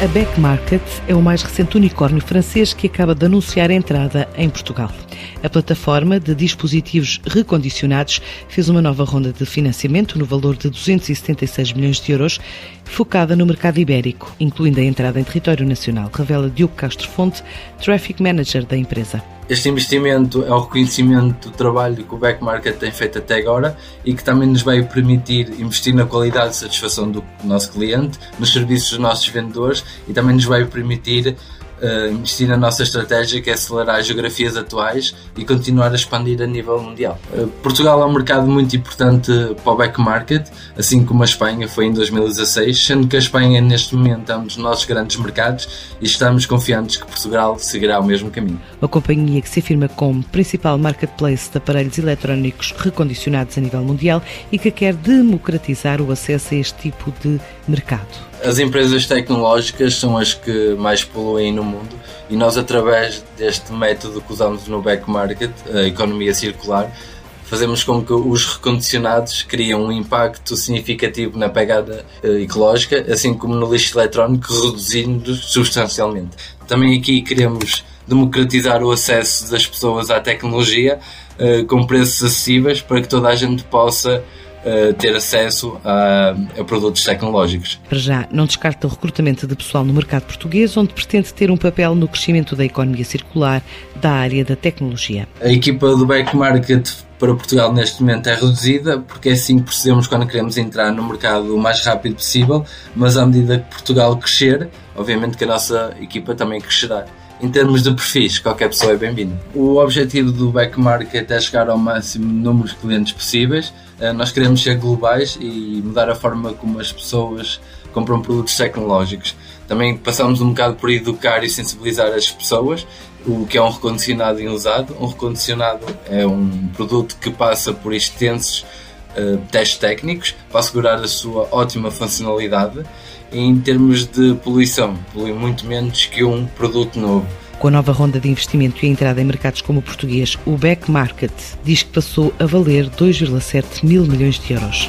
A Back Market é o mais recente unicórnio francês que acaba de anunciar a entrada em Portugal. A plataforma de dispositivos recondicionados fez uma nova ronda de financiamento no valor de 276 milhões de euros, focada no mercado ibérico, incluindo a entrada em território nacional, revela Diogo Castro Fonte, Traffic Manager da empresa. Este investimento é o reconhecimento do trabalho que o Back Market tem feito até agora e que também nos vai permitir investir na qualidade e satisfação do nosso cliente, nos serviços dos nossos vendedores e também nos vai permitir uh, investir na nossa estratégia que é acelerar as geografias atuais e continuar a expandir a nível mundial. Uh, Portugal é um mercado muito importante para o back market, assim como a Espanha foi em 2016, sendo que a Espanha neste momento é um dos nossos grandes mercados e estamos confiantes que Portugal seguirá o mesmo caminho. A companhia que se afirma como principal marketplace de aparelhos eletrónicos recondicionados a nível mundial e que quer democratizar o acesso a este tipo de mercado. As empresas tecnológicas são as que mais poluem no mundo e nós, através deste método que usamos no back market, a economia circular, fazemos com que os recondicionados criem um impacto significativo na pegada eh, ecológica, assim como no lixo eletrónico, reduzindo substancialmente. Também aqui queremos democratizar o acesso das pessoas à tecnologia eh, com preços acessíveis para que toda a gente possa ter acesso a, a, produtos tecnológicos. Para já, não descarta o recrutamento de pessoal no mercado português, onde pretende ter um papel no crescimento da economia circular da área da tecnologia. A equipa do Back Market para Portugal neste momento é reduzida, porque é assim que procedemos quando queremos entrar no mercado o mais rápido possível, mas à medida que Portugal crescer, obviamente que a nossa equipa também crescerá em termos de perfis, qualquer pessoa é bem-vinda. O objetivo do back market é chegar ao máximo número de clientes possíveis. Eh, nós queremos ser globais e mudar a forma como as pessoas compram produtos tecnológicos. Também passamos um bocado por educar e sensibilizar as pessoas o que é um recondicionado e usado. Um recondicionado é um produto que passa por extensos uh, testes técnicos para assegurar a sua ótima funcionalidade em termos de poluição, polui muito menos que um produto novo. Com a nova ronda de investimento e a entrada em mercados como o português, o Back Market diz que passou a valer 2,7 mil milhões de euros.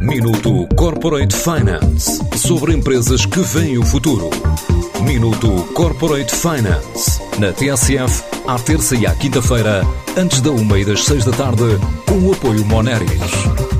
Minuto Corporate Finance sobre empresas que veem o futuro. Minuto Corporate Finance na TSF, à terça e à quinta-feira, antes da uma e das seis da tarde, com o apoio Moneris.